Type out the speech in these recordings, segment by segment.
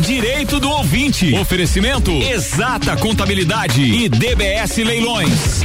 Direito do ouvinte. Oferecimento Exata Contabilidade e DBS Leilões.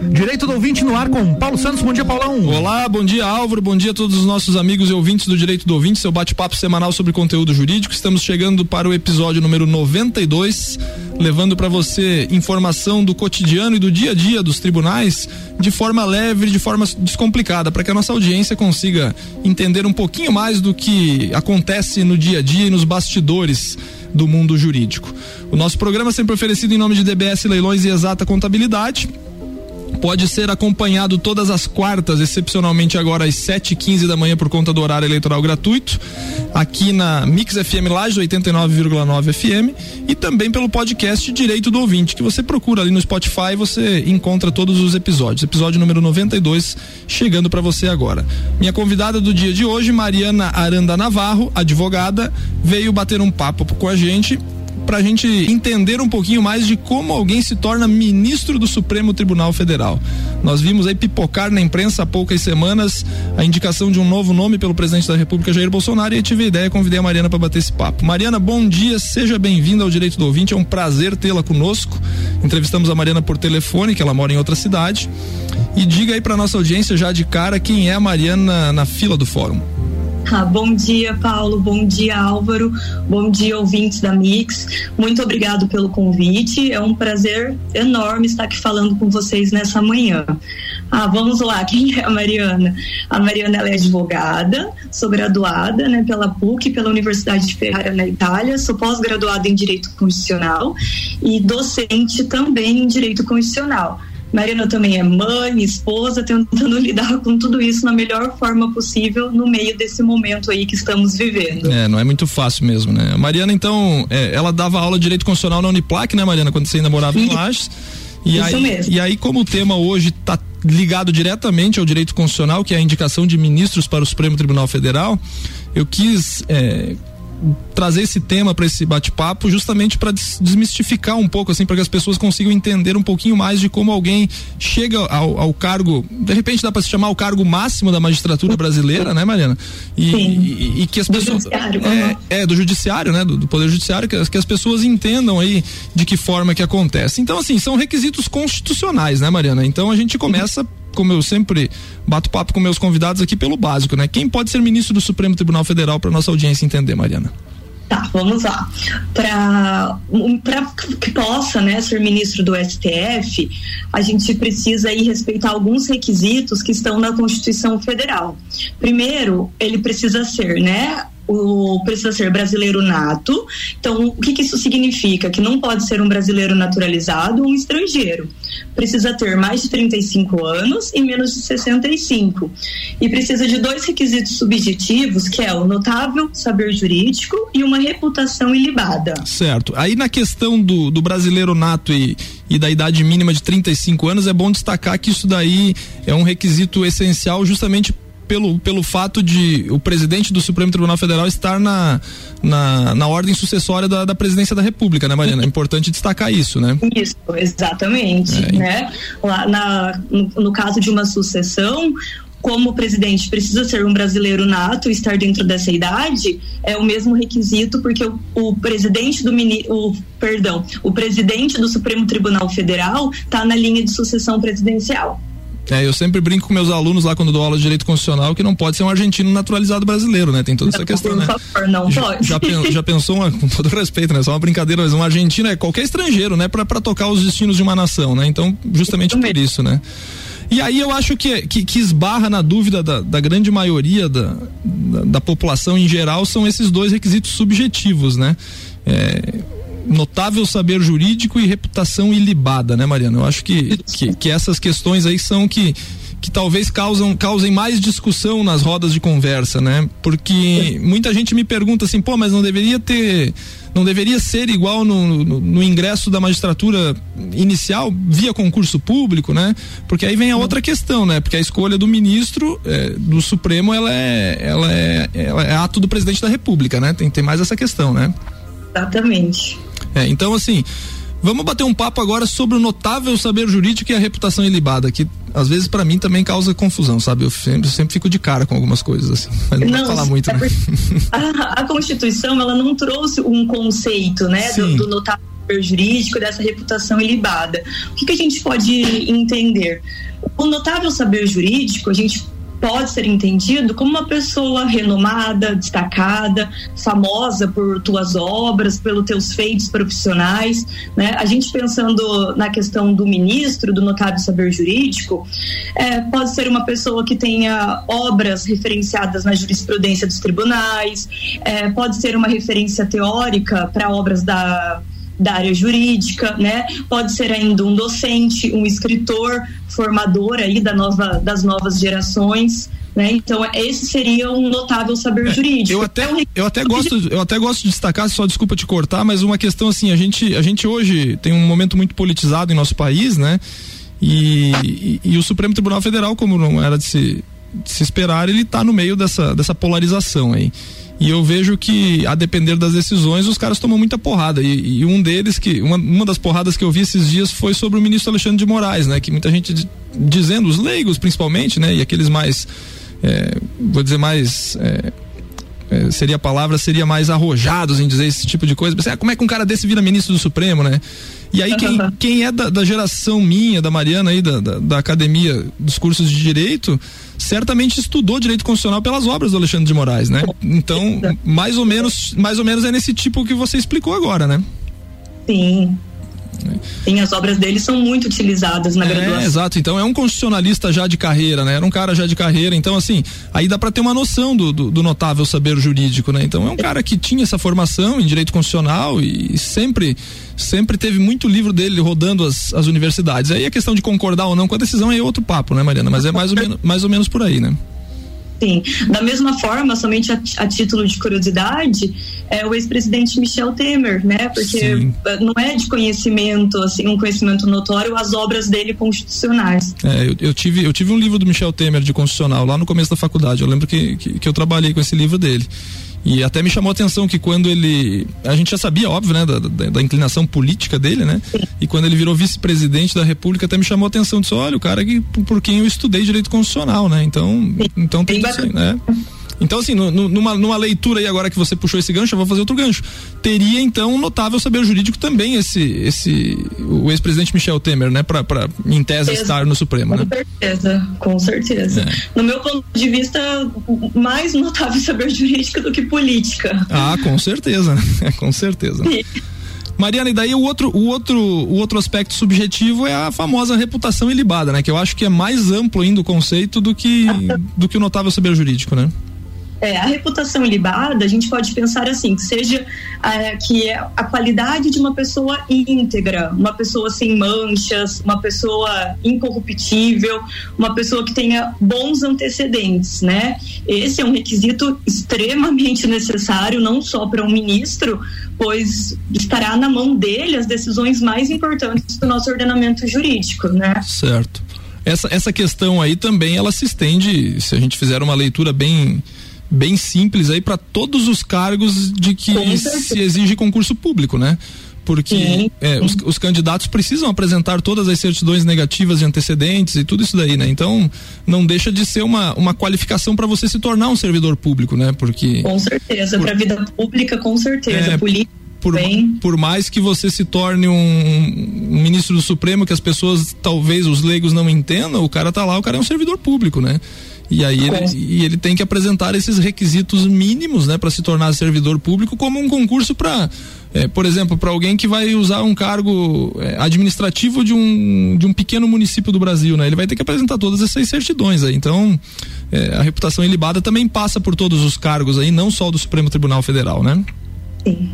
Direito do ouvinte no ar com Paulo Santos. Bom dia, Paulão. Olá, bom dia, Álvaro. Bom dia a todos os nossos amigos e ouvintes do Direito do Ouvinte, seu bate-papo semanal sobre conteúdo jurídico. Estamos chegando para o episódio número 92, levando para você informação do cotidiano e do dia a dia dos tribunais de forma leve, de forma descomplicada, para que a nossa audiência consiga entender um pouquinho mais do que acontece no dia a dia e nos bastidores do mundo jurídico. O nosso programa é sempre oferecido em nome de DBS Leilões e Exata Contabilidade pode ser acompanhado todas as quartas, excepcionalmente agora às 7h15 da manhã por conta do horário eleitoral gratuito, aqui na Mix FM Lages 89,9 FM e também pelo podcast Direito do Ouvinte, que você procura ali no Spotify, você encontra todos os episódios. Episódio número 92 chegando para você agora. Minha convidada do dia de hoje, Mariana Aranda Navarro, advogada, veio bater um papo com a gente para a gente entender um pouquinho mais de como alguém se torna ministro do Supremo Tribunal Federal. Nós vimos aí pipocar na imprensa há poucas semanas a indicação de um novo nome pelo presidente da República, Jair Bolsonaro, e eu tive a ideia, convidei a Mariana para bater esse papo. Mariana, bom dia, seja bem-vinda ao Direito do Ouvinte, é um prazer tê-la conosco. Entrevistamos a Mariana por telefone, que ela mora em outra cidade. E diga aí para nossa audiência já de cara quem é a Mariana na fila do fórum. Ah, bom dia, Paulo. Bom dia, Álvaro. Bom dia, ouvintes da Mix. Muito obrigado pelo convite. É um prazer enorme estar aqui falando com vocês nessa manhã. Ah, vamos lá. Quem é a Mariana? A Mariana é advogada, sou graduada né, pela PUC, pela Universidade de Ferrara na Itália, sou pós-graduada em Direito Constitucional e docente também em Direito Constitucional. Mariana também é mãe, esposa, tentando lidar com tudo isso na melhor forma possível no meio desse momento aí que estamos vivendo. É, não é muito fácil mesmo, né? A Mariana, então, é, ela dava aula de direito constitucional na Uniplac, né, Mariana, quando você ainda morava em Lages. E Isso aí, mesmo. E aí, como o tema hoje está ligado diretamente ao direito constitucional, que é a indicação de ministros para o Supremo Tribunal Federal, eu quis é, trazer esse tema para esse bate-papo justamente para desmistificar um pouco assim para que as pessoas consigam entender um pouquinho mais de como alguém chega ao, ao cargo de repente dá para se chamar o cargo máximo da magistratura brasileira né Mariana? E, e, e que as do pessoas é, é, do judiciário né do, do poder judiciário que as, que as pessoas entendam aí de que forma que acontece. Então assim são requisitos constitucionais né Mariana? Então a gente começa como eu sempre bato papo com meus convidados aqui pelo básico, né? Quem pode ser ministro do Supremo Tribunal Federal para nossa audiência entender, Mariana? Tá, vamos lá. Para que possa né, ser ministro do STF, a gente precisa aí respeitar alguns requisitos que estão na Constituição Federal. Primeiro, ele precisa ser, né, o precisa ser brasileiro nato. Então, o que, que, isso significa? Que não pode ser um brasileiro naturalizado ou um estrangeiro. Precisa ter mais de 35 anos e menos de 65. E precisa de dois requisitos subjetivos, que é o notável saber jurídico e uma reputação ilibada. Certo. Aí na questão do, do brasileiro nato e, e da idade mínima de 35 anos, é bom destacar que isso daí é um requisito essencial justamente pelo, pelo fato de o presidente do Supremo Tribunal Federal estar na, na, na ordem sucessória da, da presidência da República, né, Mariana? É importante destacar isso, né? Isso, exatamente. É, né? Lá na, no, no caso de uma sucessão, como o presidente precisa ser um brasileiro nato e estar dentro dessa idade, é o mesmo requisito, porque o, o presidente do o, perdão, o presidente do Supremo Tribunal Federal está na linha de sucessão presidencial. É, eu sempre brinco com meus alunos lá quando dou aula de direito constitucional que não pode ser um argentino naturalizado brasileiro, né? Tem toda essa questão, por né? Favor, não já, pode. Já, já pensou, uma, com todo respeito, né? Só uma brincadeira, mas um argentino é qualquer estrangeiro, né? Para tocar os destinos de uma nação, né? Então, justamente por isso, né? E aí eu acho que, que, que esbarra na dúvida da, da grande maioria da, da, da, população em geral são esses dois requisitos subjetivos, né? É, notável saber jurídico e reputação ilibada, né, Mariana? Eu acho que, que, que essas questões aí são que que talvez causam, causem mais discussão nas rodas de conversa, né? Porque muita gente me pergunta assim, pô, mas não deveria ter, não deveria ser igual no, no, no ingresso da magistratura inicial via concurso público, né? Porque aí vem a outra questão, né? Porque a escolha do ministro é, do Supremo ela é, ela é, ela é ato do presidente da República, né? Tem, tem mais essa questão, né? Exatamente. É, então, assim, Vamos bater um papo agora sobre o notável saber jurídico e a reputação ilibada, que às vezes para mim também causa confusão, sabe? Eu sempre, sempre, fico de cara com algumas coisas assim. Mas não, não vou falar muito, é né? a, a, Constituição, ela não trouxe um conceito, né, do, do notável saber jurídico, dessa reputação ilibada. O que, que a gente pode entender? O notável saber jurídico, a gente pode ser entendido como uma pessoa renomada, destacada, famosa por tuas obras, pelos teus feitos profissionais, né? A gente pensando na questão do ministro, do notável saber jurídico, é, pode ser uma pessoa que tenha obras referenciadas na jurisprudência dos tribunais, é, pode ser uma referência teórica para obras da da área jurídica, né? Pode ser ainda um docente, um escritor, formador aí da nova, das novas gerações. Né? Então esse seria um notável saber é, jurídico. Eu até, eu até gosto, eu até gosto de destacar, só desculpa te cortar, mas uma questão assim, a gente, a gente hoje tem um momento muito politizado em nosso país, né? E, e, e o Supremo Tribunal Federal, como não era de se, de se esperar, ele está no meio dessa, dessa polarização aí. E eu vejo que, a depender das decisões, os caras tomam muita porrada. E, e um deles, que uma, uma das porradas que eu vi esses dias foi sobre o ministro Alexandre de Moraes, né? Que muita gente dizendo, os leigos principalmente, né? E aqueles mais, é, vou dizer mais. É, é, seria a palavra, seria mais arrojados em dizer esse tipo de coisa. Mas, ah, como é que um cara desse vira ministro do Supremo, né? E aí, quem, quem é da, da, geração minha, da Mariana aí, da, da, da, academia dos cursos de direito, certamente estudou direito constitucional pelas obras do Alexandre de Moraes, né? Então, mais ou menos, mais ou menos é nesse tipo que você explicou agora, né? Sim, Sim, as obras dele são muito utilizadas na é, graduação. Exato, então é um constitucionalista já de carreira, né? Era um cara já de carreira, então assim, aí dá para ter uma noção do, do, do, notável saber jurídico, né? Então é um cara que tinha essa formação em direito constitucional e sempre sempre teve muito livro dele rodando as, as universidades. Aí a questão de concordar ou não com a decisão é outro papo, né, Mariana? Mas é mais ou menos, mais ou menos por aí, né? Sim. Da mesma forma, somente a, a título de curiosidade, é o ex-presidente Michel Temer, né? Porque Sim. não é de conhecimento, assim, um conhecimento notório as obras dele constitucionais. É, eu, eu, tive, eu tive um livro do Michel Temer de constitucional lá no começo da faculdade. Eu lembro que, que, que eu trabalhei com esse livro dele. E até me chamou a atenção que quando ele. A gente já sabia, óbvio, né, da, da, da inclinação política dele, né? E quando ele virou vice-presidente da República, até me chamou a atenção. Disse: olha, o cara que, por quem eu estudei direito constitucional, né? Então, então tem isso aí, né? Então, assim, no, numa, numa leitura aí agora que você puxou esse gancho, eu vou fazer outro gancho. Teria, então, um notável saber jurídico também esse, esse o ex-presidente Michel Temer, né? Pra, pra, em tese, estar no Supremo, com né? Com certeza, com certeza. É. No meu ponto de vista, mais notável saber jurídico do que política. Ah, com certeza, com certeza. Sim. Mariana, e daí o outro, o outro, o outro aspecto subjetivo é a famosa reputação ilibada, né? Que eu acho que é mais amplo ainda o conceito do que, do que o notável saber jurídico, né? É, a reputação ilibada, a gente pode pensar assim, que seja é, que é a qualidade de uma pessoa íntegra, uma pessoa sem manchas, uma pessoa incorruptível, uma pessoa que tenha bons antecedentes, né? Esse é um requisito extremamente necessário, não só para um ministro, pois estará na mão dele as decisões mais importantes do nosso ordenamento jurídico, né? Certo. Essa, essa questão aí também ela se estende, se a gente fizer uma leitura bem bem simples aí para todos os cargos de que se exige concurso público, né? Porque é, os, os, candidatos precisam apresentar todas as certidões negativas de antecedentes e tudo isso daí, né? Então, não deixa de ser uma, uma qualificação para você se tornar um servidor público, né? Porque. Com certeza, para a vida pública, com certeza. É, Política. Por, por, mais que você se torne um, um, ministro do Supremo, que as pessoas, talvez os leigos não entendam, o cara tá lá, o cara é um servidor público, né? E aí ele, e ele tem que apresentar esses requisitos mínimos, né, para se tornar servidor público, como um concurso para, é, por exemplo, para alguém que vai usar um cargo é, administrativo de um, de um pequeno município do Brasil, né? Ele vai ter que apresentar todas essas certidões aí. Então, é, a reputação ilibada também passa por todos os cargos aí, não só do Supremo Tribunal Federal, né? Sim.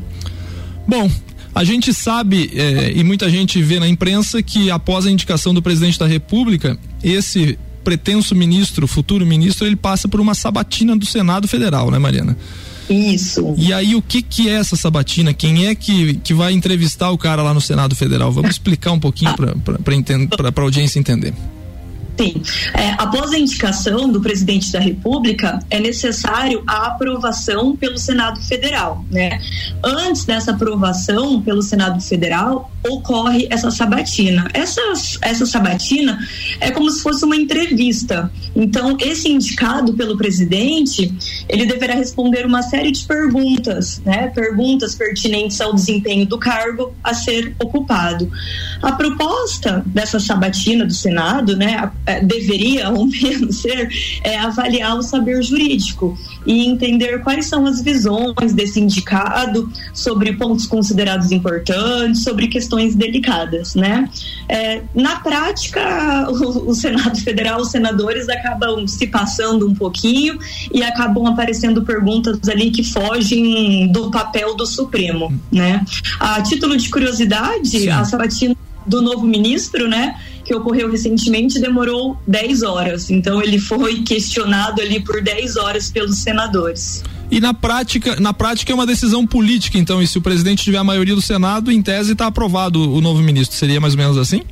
Bom, a gente sabe é, e muita gente vê na imprensa que após a indicação do presidente da República, esse pretenso ministro, futuro ministro, ele passa por uma sabatina do Senado Federal, né, Mariana? Isso. E aí, o que que é essa sabatina? Quem é que, que vai entrevistar o cara lá no Senado Federal? Vamos explicar um pouquinho para a audiência entender. Sim. É, após a indicação do presidente da República, é necessário a aprovação pelo Senado Federal. Né? Antes dessa aprovação pelo Senado Federal, ocorre essa sabatina. Essa, essa sabatina é como se fosse uma entrevista. Então, esse indicado pelo presidente, ele deverá responder uma série de perguntas, né? Perguntas pertinentes ao desempenho do cargo a ser ocupado. A proposta dessa sabatina do Senado, né, é, deveria ao menos ser é, avaliar o saber jurídico e entender quais são as visões desse indicado sobre pontos considerados importantes, sobre questões delicadas, né? É, na prática, o, o, Senado Federal, os senadores acabam se passando um pouquinho e acabam aparecendo perguntas ali que fogem do papel do Supremo, né? A título de curiosidade, Sim. a sabatina do novo ministro, né? Que ocorreu recentemente demorou 10 horas. Então ele foi questionado ali por 10 horas pelos senadores. E na prática, na prática é uma decisão política, então, e se o presidente tiver a maioria do Senado, em tese está aprovado o novo ministro. Seria mais ou menos assim?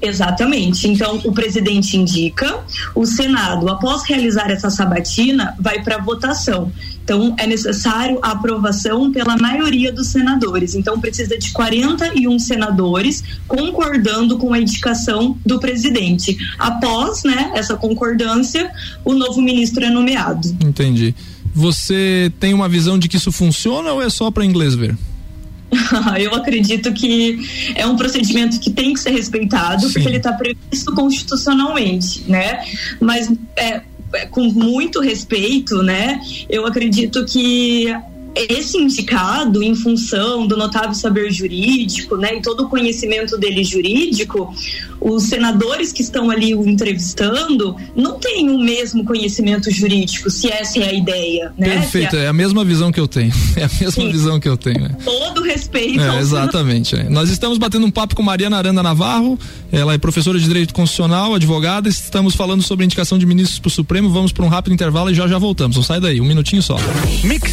Exatamente. Então, o presidente indica, o Senado, após realizar essa sabatina, vai para votação. Então, é necessário a aprovação pela maioria dos senadores. Então, precisa de 41 senadores concordando com a indicação do presidente. Após né, essa concordância, o novo ministro é nomeado. Entendi. Você tem uma visão de que isso funciona ou é só para inglês ver? Eu acredito que é um procedimento que tem que ser respeitado, Sim. porque ele está previsto constitucionalmente, né? Mas é, com muito respeito, né? Eu acredito que esse indicado, em função do notável saber jurídico, né, e todo o conhecimento dele jurídico, os senadores que estão ali o entrevistando não têm o mesmo conhecimento jurídico, se essa é a ideia, né? Perfeito, é a mesma visão que eu tenho. É a mesma Sim. visão que eu tenho. Né? Todo respeito. É, exatamente. É. Nós estamos batendo um papo com Mariana Aranda Navarro, ela é professora de Direito Constitucional, advogada, estamos falando sobre a indicação de ministros para o Supremo, vamos para um rápido intervalo e já já voltamos. Não sai daí, um minutinho só. Mix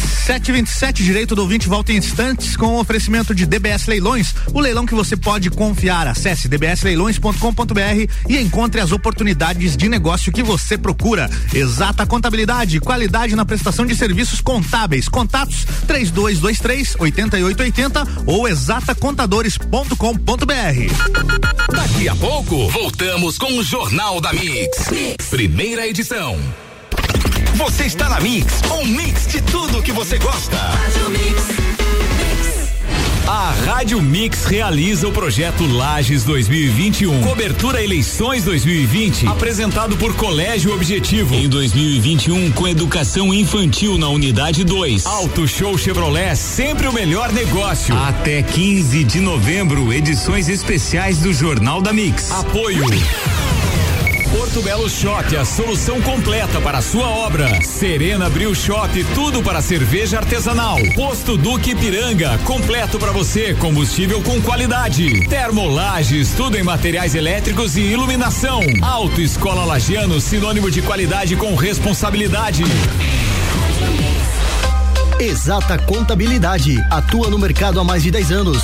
727, direito do ouvinte, volta em instantes com o oferecimento de DBS Leilões, o leilão que você pode confiar. Acesse dbsleilões.com com.br e encontre as oportunidades de negócio que você procura. Exata contabilidade, qualidade na prestação de serviços contábeis. Contatos 3223 8880 ou exatacontadores.com.br. Daqui a pouco, voltamos com o Jornal da mix. mix. Primeira edição. Você está na Mix, um mix de tudo que você gosta. A Rádio Mix realiza o projeto Lages 2021. Cobertura Eleições 2020, apresentado por Colégio Objetivo. Em 2021, com educação infantil na unidade 2. Auto Show Chevrolet, sempre o melhor negócio. Até 15 de novembro, edições especiais do Jornal da Mix. Apoio. Porto Belo Shop, a solução completa para a sua obra. Serena Bril Shop, tudo para cerveja artesanal. Posto Duque Piranga, completo para você, combustível com qualidade. Termolages, tudo em materiais elétricos e iluminação. Auto Escola Lagiano, sinônimo de qualidade com responsabilidade. Exata Contabilidade. Atua no mercado há mais de 10 anos,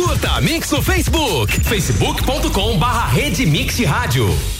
Curta a Mix no Facebook, facebook.com barra Rede Mix Rádio.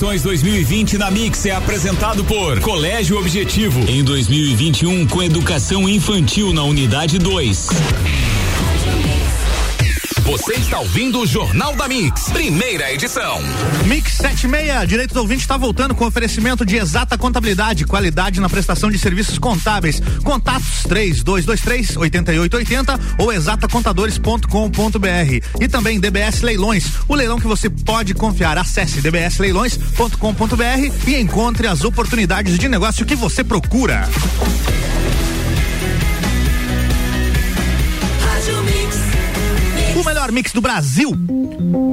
Eleições 2020 na Mix é apresentado por Colégio Objetivo. Em 2021, com educação infantil na unidade 2. Você está ouvindo o Jornal da Mix, primeira edição. Mix 76, direito do ouvinte está voltando com oferecimento de exata contabilidade, qualidade na prestação de serviços contábeis. Contatos 3223 8880 ou exatacontadores.com.br. E também DBS Leilões, o leilão que você pode confiar. Acesse dbsleilões.com.br e encontre as oportunidades de negócio que você procura. Melhor mix do Brasil.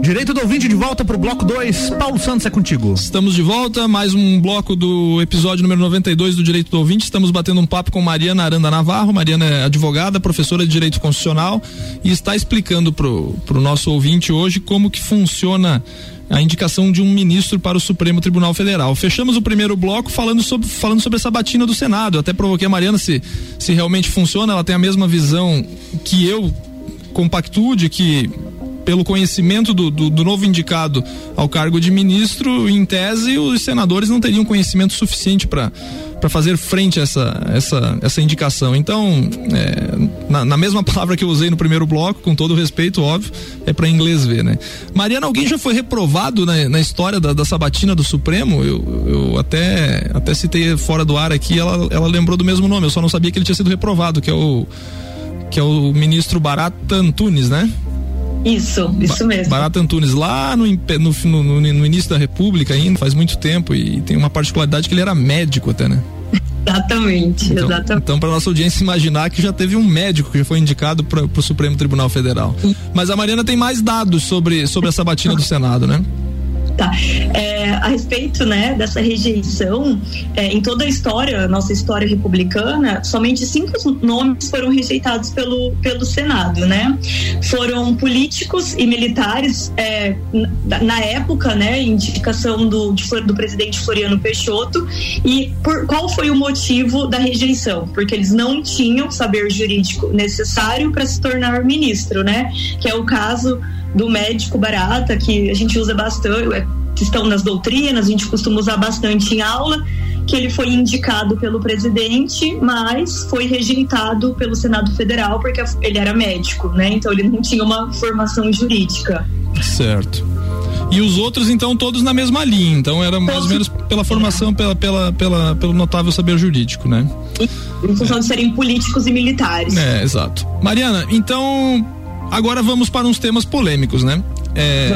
Direito do ouvinte de volta pro bloco 2. Paulo Santos é contigo. Estamos de volta, mais um bloco do episódio número 92 do Direito do Ouvinte. Estamos batendo um papo com Mariana Aranda Navarro. Mariana é advogada, professora de Direito Constitucional e está explicando pro, pro nosso ouvinte hoje como que funciona a indicação de um ministro para o Supremo Tribunal Federal. Fechamos o primeiro bloco falando sobre, falando sobre essa batina do Senado. Eu até provoquei a Mariana se, se realmente funciona, ela tem a mesma visão que eu compactude que pelo conhecimento do, do, do, novo indicado ao cargo de ministro, em tese, os senadores não teriam conhecimento suficiente para para fazer frente a essa, essa, essa indicação. Então, é, na, na, mesma palavra que eu usei no primeiro bloco, com todo respeito, óbvio, é para inglês ver, né? Mariana, alguém já foi reprovado na, na história da, da, sabatina do Supremo? Eu, eu até, até citei fora do ar aqui, ela, ela lembrou do mesmo nome, eu só não sabia que ele tinha sido reprovado, que é o que é o ministro Barata Antunes, né? Isso, isso mesmo. Barata Antunes, lá no, no, no, no, início da República ainda, faz muito tempo, e tem uma particularidade que ele era médico até, né? Exatamente, então, exatamente. Então, para nossa audiência imaginar que já teve um médico que foi indicado para o Supremo Tribunal Federal. Mas a Mariana tem mais dados sobre, sobre essa batina do Senado, né? Tá. É, a respeito né, dessa rejeição, é, em toda a história, nossa história republicana, somente cinco nomes foram rejeitados pelo, pelo Senado, né? Foram políticos e militares é, na, época, né? Indicação do, de, do presidente Floriano Peixoto. E por qual foi o motivo da rejeição? Porque eles não tinham saber jurídico necessário para se tornar ministro, né? Que é o caso do médico barata, que a gente usa bastante, é, que estão nas doutrinas, a gente costuma usar bastante em aula, que ele foi indicado pelo presidente, mas foi rejeitado pelo Senado Federal porque ele era médico, né? Então ele não tinha uma formação jurídica. Certo. E os outros, então, todos na mesma linha. Então, era mais ou menos pela formação, pela, pela, pela, pelo notável saber jurídico, né? Em função é. de serem políticos e militares. É, exato. Mariana, então, Agora vamos para uns temas polêmicos, né? É,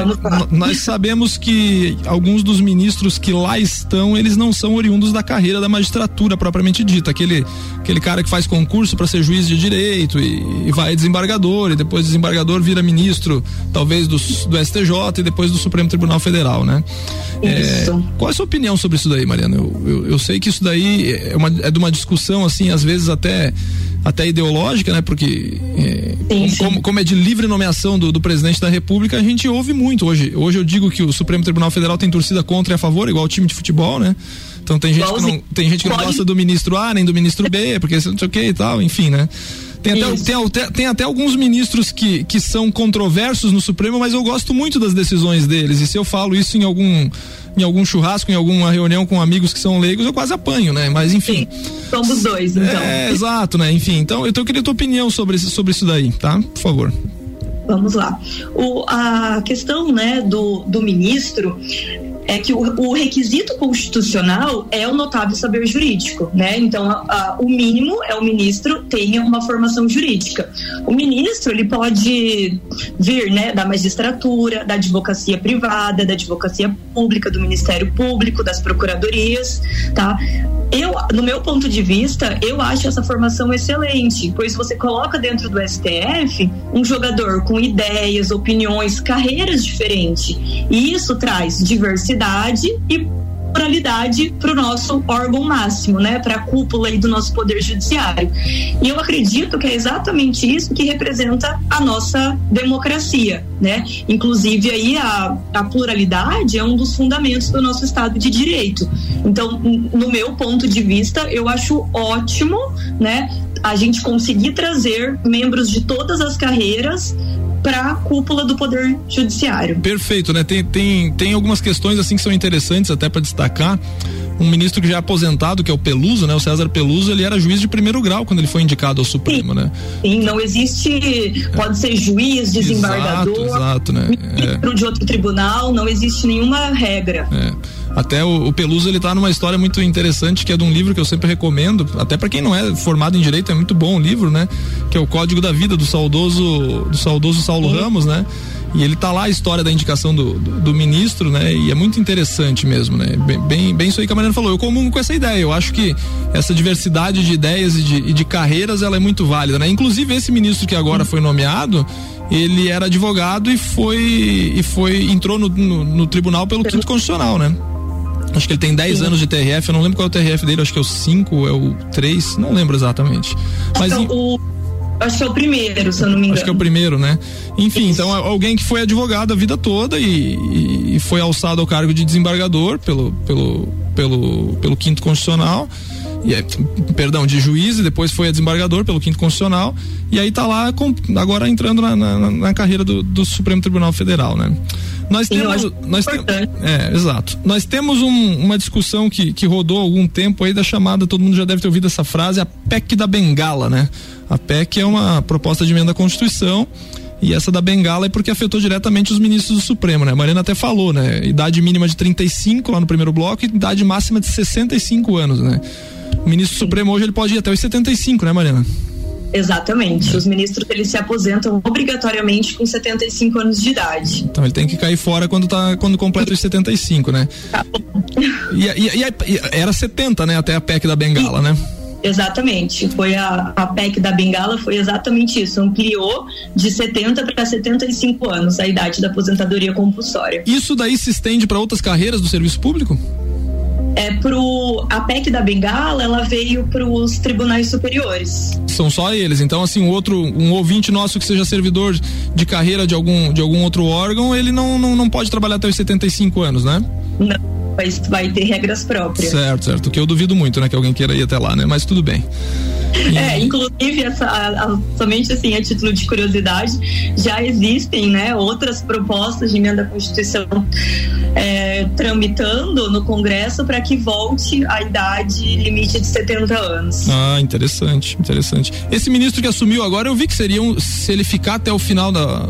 nós sabemos que alguns dos ministros que lá estão, eles não são oriundos da carreira da magistratura propriamente dita. Aquele, aquele cara que faz concurso para ser juiz de direito e, e, vai desembargador, e depois desembargador vira ministro, talvez do, do STJ e depois do Supremo Tribunal Federal, né? É, qual é a sua opinião sobre isso daí, Mariana? Eu, eu, eu sei que isso daí é, uma, é de uma discussão, assim, às vezes até até ideológica, né? Porque é, sim, sim. Como, como, é de livre nomeação do, do, presidente da República, a gente ouve muito hoje. Hoje eu digo que o Supremo Tribunal Federal tem torcida contra e a favor, igual o time de futebol, né? Então tem gente que não, tem gente que não gosta do ministro A nem do ministro B, porque não sei o que e tal, enfim, né? Tem até, tem, tem, até alguns ministros que, que são controversos no Supremo, mas eu gosto muito das decisões deles. E se eu falo isso em algum em algum churrasco, em alguma reunião com amigos que são leigos, eu quase apanho, né? Mas enfim. Sim, somos dois, então. É, exato, né? Enfim, então eu, eu queria a tua opinião sobre, sobre isso daí, tá? Por favor. Vamos lá. O, a questão né, do, do ministro é que o, o, requisito constitucional é o notável saber jurídico, né? Então, a, a, o mínimo é o ministro tenha uma formação jurídica. O ministro ele pode vir, né, da magistratura, da advocacia privada, da advocacia pública, do Ministério Público, das procuradorias, tá? Eu, no meu ponto de vista, eu acho essa formação excelente, pois você coloca dentro do STF um jogador com ideias, opiniões, carreiras diferentes, e isso traz diversidade e pluralidade para o nosso órgão máximo, né, para a cúpula aí do nosso poder judiciário. E eu acredito que é exatamente isso que representa a nossa democracia, né? Inclusive aí a, a pluralidade é um dos fundamentos do nosso Estado de Direito. Então, no meu ponto de vista, eu acho ótimo, né, a gente conseguir trazer membros de todas as carreiras para a cúpula do Poder Judiciário. Perfeito, né? Tem, tem, tem algumas questões assim que são interessantes até para destacar. Um ministro que já é aposentado, que é o Peluso, né? O César Peluso, ele era juiz de primeiro grau quando ele foi indicado ao Supremo, Sim. né? Sim, não existe, pode ser juiz, desembargador, exato, exato né? ministro é. de outro tribunal, não existe nenhuma regra. É. Até o, o, Peluso ele tá numa história muito interessante que é de um livro que eu sempre recomendo, até para quem não é formado em direito, é muito bom o livro, né? Que é o Código da Vida do saudoso do saudoso Saulo Sim. Ramos, né? E ele tá lá a história da indicação do, do, do, ministro, né? E é muito interessante mesmo, né? Bem, bem, bem, isso aí que a Mariana falou. Eu comungo com essa ideia. Eu acho que essa diversidade de ideias e de, e de carreiras ela é muito válida, né? Inclusive esse ministro que agora foi nomeado, ele era advogado e foi e foi entrou no, no, no tribunal pelo quinto constitucional, né? Acho que ele tem 10 anos de TRF, eu não lembro qual é o TRF dele, acho que é o 5, é o 3, não lembro exatamente. Mas então, o, acho que é o primeiro, se eu não me engano. Acho que é o primeiro, né? Enfim, Isso. então alguém que foi advogado a vida toda e, e, foi alçado ao cargo de desembargador pelo, pelo, pelo, pelo quinto constitucional. E, é, perdão, de juiz e depois foi a desembargador pelo quinto constitucional e aí tá lá com, agora entrando na, na, na carreira do, do Supremo Tribunal Federal, né? Nós temos. Nós tem, é, exato. Nós temos um, uma discussão que, que rodou há algum tempo aí da chamada, todo mundo já deve ter ouvido essa frase, a PEC da Bengala, né? A PEC é uma proposta de emenda à Constituição. E essa da Bengala é porque afetou diretamente os ministros do Supremo, né? A Mariana até falou, né? Idade mínima de 35 lá no primeiro bloco e idade máxima de 65 anos, né? O ministro Sim. Supremo hoje ele pode ir até os 75, né, Mariana? Exatamente. Os ministros eles se aposentam obrigatoriamente com 75 anos de idade. Então ele tem que cair fora quando tá quando completa os 75, né? Tá bom. E, e, e, era 70, né? Até a PEC da Bengala, e, né? Exatamente. Foi a, a PEC da Bengala foi exatamente isso. Ampliou de 70 para 75 anos a idade da aposentadoria compulsória. Isso daí se estende para outras carreiras do serviço público? É pro a PEC da Bengala, ela veio para os tribunais superiores. São só eles. Então, assim, um outro um ouvinte nosso que seja servidor de carreira de algum de algum outro órgão, ele não não, não pode trabalhar até os 75 anos, né? Não. Vai, vai ter regras próprias. Certo, certo. Que eu duvido muito, né? Que alguém queira ir até lá, né? Mas tudo bem. É, inclusive, essa, a, a, somente assim, a título de curiosidade, já existem né, outras propostas de emenda à Constituição é, tramitando no Congresso para que volte a idade limite de 70 anos. Ah, interessante, interessante. Esse ministro que assumiu agora, eu vi que seria um, se ele ficar até o final da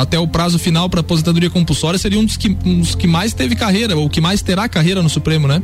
até o prazo final para aposentadoria compulsória, seria um dos que um dos que mais teve carreira, ou que mais terá carreira no Supremo, né?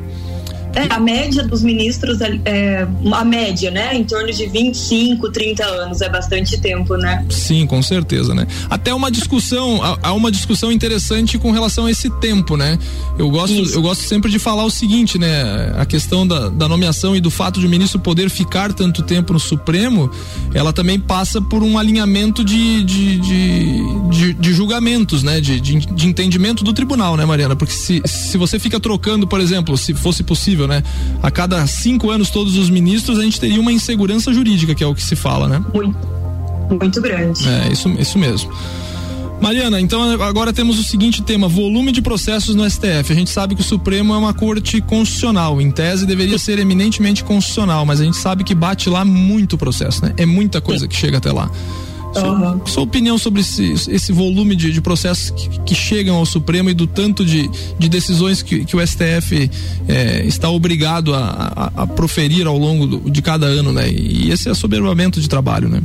É, a média dos ministros, é, é, a média, né? Em torno de 25, 30 anos, é bastante tempo, né? Sim, com certeza, né? Até uma discussão, há uma discussão interessante com relação a esse tempo, né? Eu gosto, eu gosto sempre de falar o seguinte, né? A questão da, da nomeação e do fato de o ministro poder ficar tanto tempo no Supremo, ela também passa por um alinhamento de, de, de, de, de julgamentos, né? De, de, de entendimento do tribunal, né, Mariana? Porque se, se você fica trocando, por exemplo, se fosse possível possível, né? A cada cinco anos, todos os ministros, a gente teria uma insegurança jurídica, que é o que se fala, né? Muito, muito grande. É, isso, isso mesmo. Mariana, então agora temos o seguinte tema: volume de processos no STF. A gente sabe que o Supremo é uma corte constitucional. Em tese, deveria ser eminentemente constitucional, mas a gente sabe que bate lá muito processo, né? É muita coisa que chega até lá. Sua, sua, opinião sobre esse, esse volume de, de processos que, que, chegam ao Supremo e do tanto de, de decisões que, que o STF é, está obrigado a, a, a proferir ao longo do, de cada ano, né? E esse assoberbamento de trabalho, né?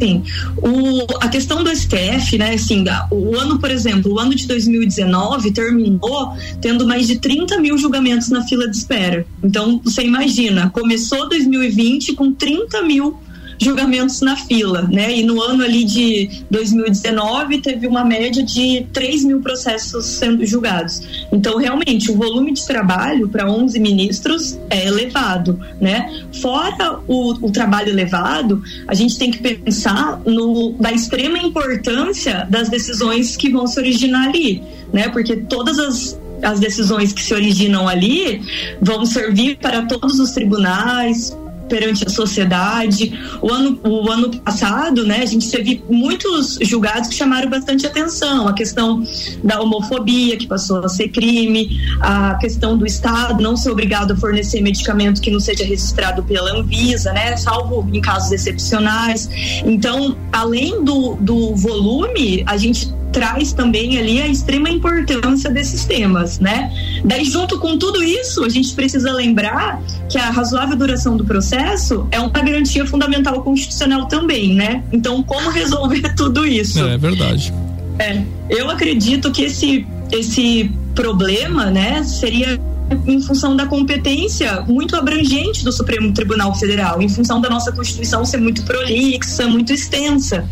Sim. O, a questão do STF, né, assim, o ano, por exemplo, o ano de 2019 terminou tendo mais de 30 mil julgamentos na fila de espera. Então, você imagina, começou 2020 com 30 mil julgamentos na fila, né? E no ano ali de 2019 teve uma média de 3 mil processos sendo julgados. Então, realmente, o volume de trabalho para 11 ministros é elevado, né? Fora o, o trabalho elevado, a gente tem que pensar no, da extrema importância das decisões que vão se originar ali, né? Porque todas as as decisões que se originam ali vão servir para todos os tribunais, perante a sociedade. O ano, o ano passado, né, a gente teve muitos julgados que chamaram bastante atenção. A questão da homofobia, que passou a ser crime, a questão do Estado não ser obrigado a fornecer medicamento que não seja registrado pela Anvisa, né, salvo em casos excepcionais. Então, além do, do volume, a gente traz também ali a extrema importância desses temas, né? Daí, junto com tudo isso, a gente precisa lembrar que a razoável duração do processo é uma garantia fundamental constitucional também, né? Então, como resolver tudo isso? É, é verdade. É, eu acredito que esse, esse problema, né, seria em função da competência muito abrangente do Supremo Tribunal Federal, em função da nossa Constituição ser muito prolixa, muito extensa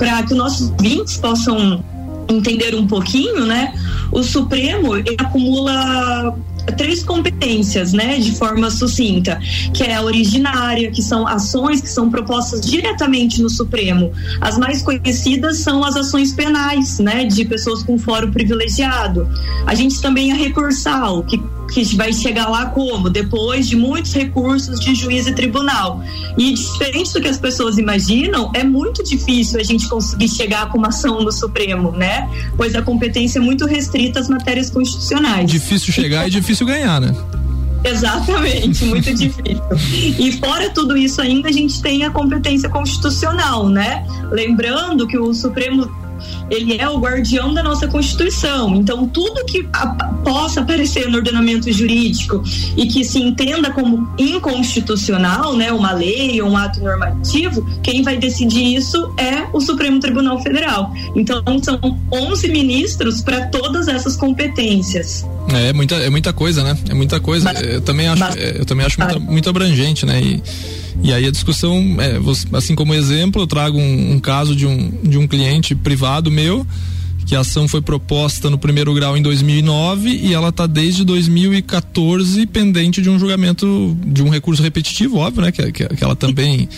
para que os nossos ouvintes possam entender um pouquinho, né? O Supremo acumula três competências, né, de forma sucinta, que é a originária, que são ações que são propostas diretamente no Supremo. As mais conhecidas são as ações penais, né, de pessoas com fórum privilegiado. A gente também é recursal, que que vai chegar lá como? Depois de muitos recursos de juiz e tribunal. E diferente do que as pessoas imaginam, é muito difícil a gente conseguir chegar com uma ação no Supremo, né? Pois a competência é muito restrita às matérias constitucionais. Difícil chegar e difícil ganhar, né? Exatamente, muito difícil. E fora tudo isso ainda a gente tem a competência constitucional, né? Lembrando que o Supremo ele é o guardião da nossa Constituição. Então, tudo que a, possa aparecer no ordenamento jurídico e que se entenda como inconstitucional, né, uma lei ou um ato normativo, quem vai decidir isso é o Supremo Tribunal Federal. Então, são 11 ministros para todas essas competências. É, é muita, é muita coisa, né? É muita coisa. Mas, eu também acho, mas, eu também acho muito, muito abrangente, né? E, e aí a discussão, é, assim como exemplo, eu trago um, um, caso de um, de um cliente privado meu, que a ação foi proposta no primeiro grau em 2009 e ela está desde 2014 pendente de um julgamento, de um recurso repetitivo, óbvio, né? Que, que, que ela também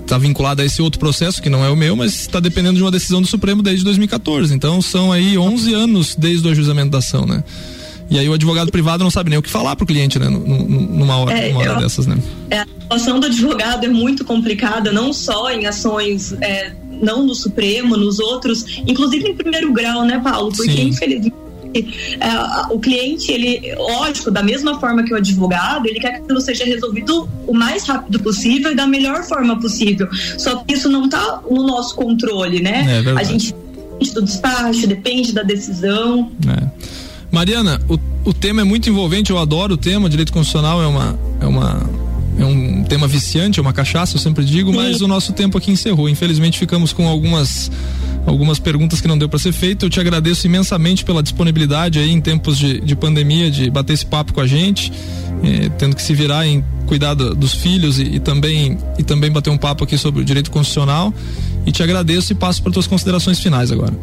está é, vinculada a esse outro processo, que não é o meu, mas está dependendo de uma decisão do Supremo desde 2014. Então são aí 11 anos desde o ajuizamento da ação, né? E aí o advogado privado não sabe nem o que falar pro cliente, né? Numa hora, é, numa hora eu, dessas, né? É, a situação do advogado é muito complicada, não só em ações, é, não no Supremo, nos outros, inclusive em primeiro grau, né, Paulo? Porque Sim. infelizmente é, o cliente, ele, lógico, da mesma forma que o advogado, ele quer que aquilo seja resolvido o mais rápido possível e da melhor forma possível. Só que isso não está no nosso controle, né? É a gente depende do despacho, depende da decisão. É. Mariana, o, o tema é muito envolvente, eu adoro o tema, direito constitucional é uma, é uma é um tema viciante, é uma cachaça, eu sempre digo, Sim. mas o nosso tempo aqui encerrou. Infelizmente ficamos com algumas algumas perguntas que não deu para ser feito. Eu te agradeço imensamente pela disponibilidade aí em tempos de, de pandemia de bater esse papo com a gente, eh, tendo que se virar em cuidar do, dos filhos e, e, também e também bater um papo aqui sobre o direito constitucional. E te agradeço e passo para tuas considerações finais agora.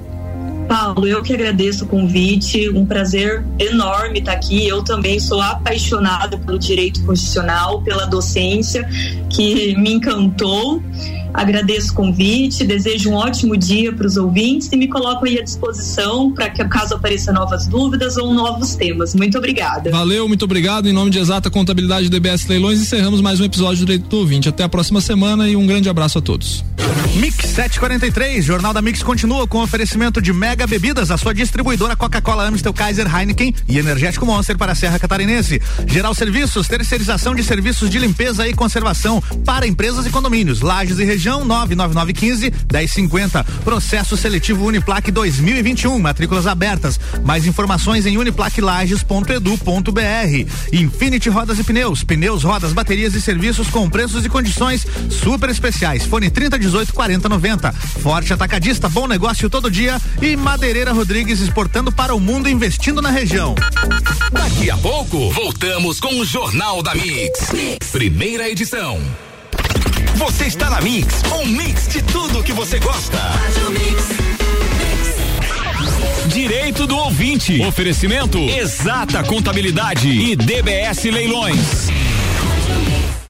Paulo, eu que agradeço o convite, um prazer enorme estar aqui. Eu também sou apaixonada pelo direito constitucional, pela docência, que me encantou. Agradeço o convite, desejo um ótimo dia para os ouvintes e me coloco aí à disposição para que, caso apareçam novas dúvidas ou novos temas. Muito obrigada. Valeu, muito obrigado. Em nome de Exata Contabilidade DBS Leilões, encerramos mais um episódio do Direito do Ouvinte. Até a próxima semana e um grande abraço a todos. Mix 743, Jornal da Mix continua com oferecimento de Mega Bebidas, a sua distribuidora Coca-Cola, Amstel, Kaiser, Heineken e Energético Monster para a Serra Catarinense. Geral Serviços, terceirização de serviços de limpeza e conservação para empresas e condomínios, lajes e regiões região 99915 1050. Processo seletivo Uniplaque 2021. Matrículas abertas. Mais informações em uniplaquilages.edu.br. Infinity Rodas e Pneus. Pneus, rodas, baterias e serviços com preços e condições super especiais. Fone 3018 4090. Forte Atacadista, bom negócio todo dia. E Madeireira Rodrigues exportando para o mundo, investindo na região. Daqui a pouco, voltamos com o Jornal da mix. Primeira edição. Você está na Mix, um mix de tudo que você gosta. Direito do ouvinte. Oferecimento Exata Contabilidade e DBS Leilões.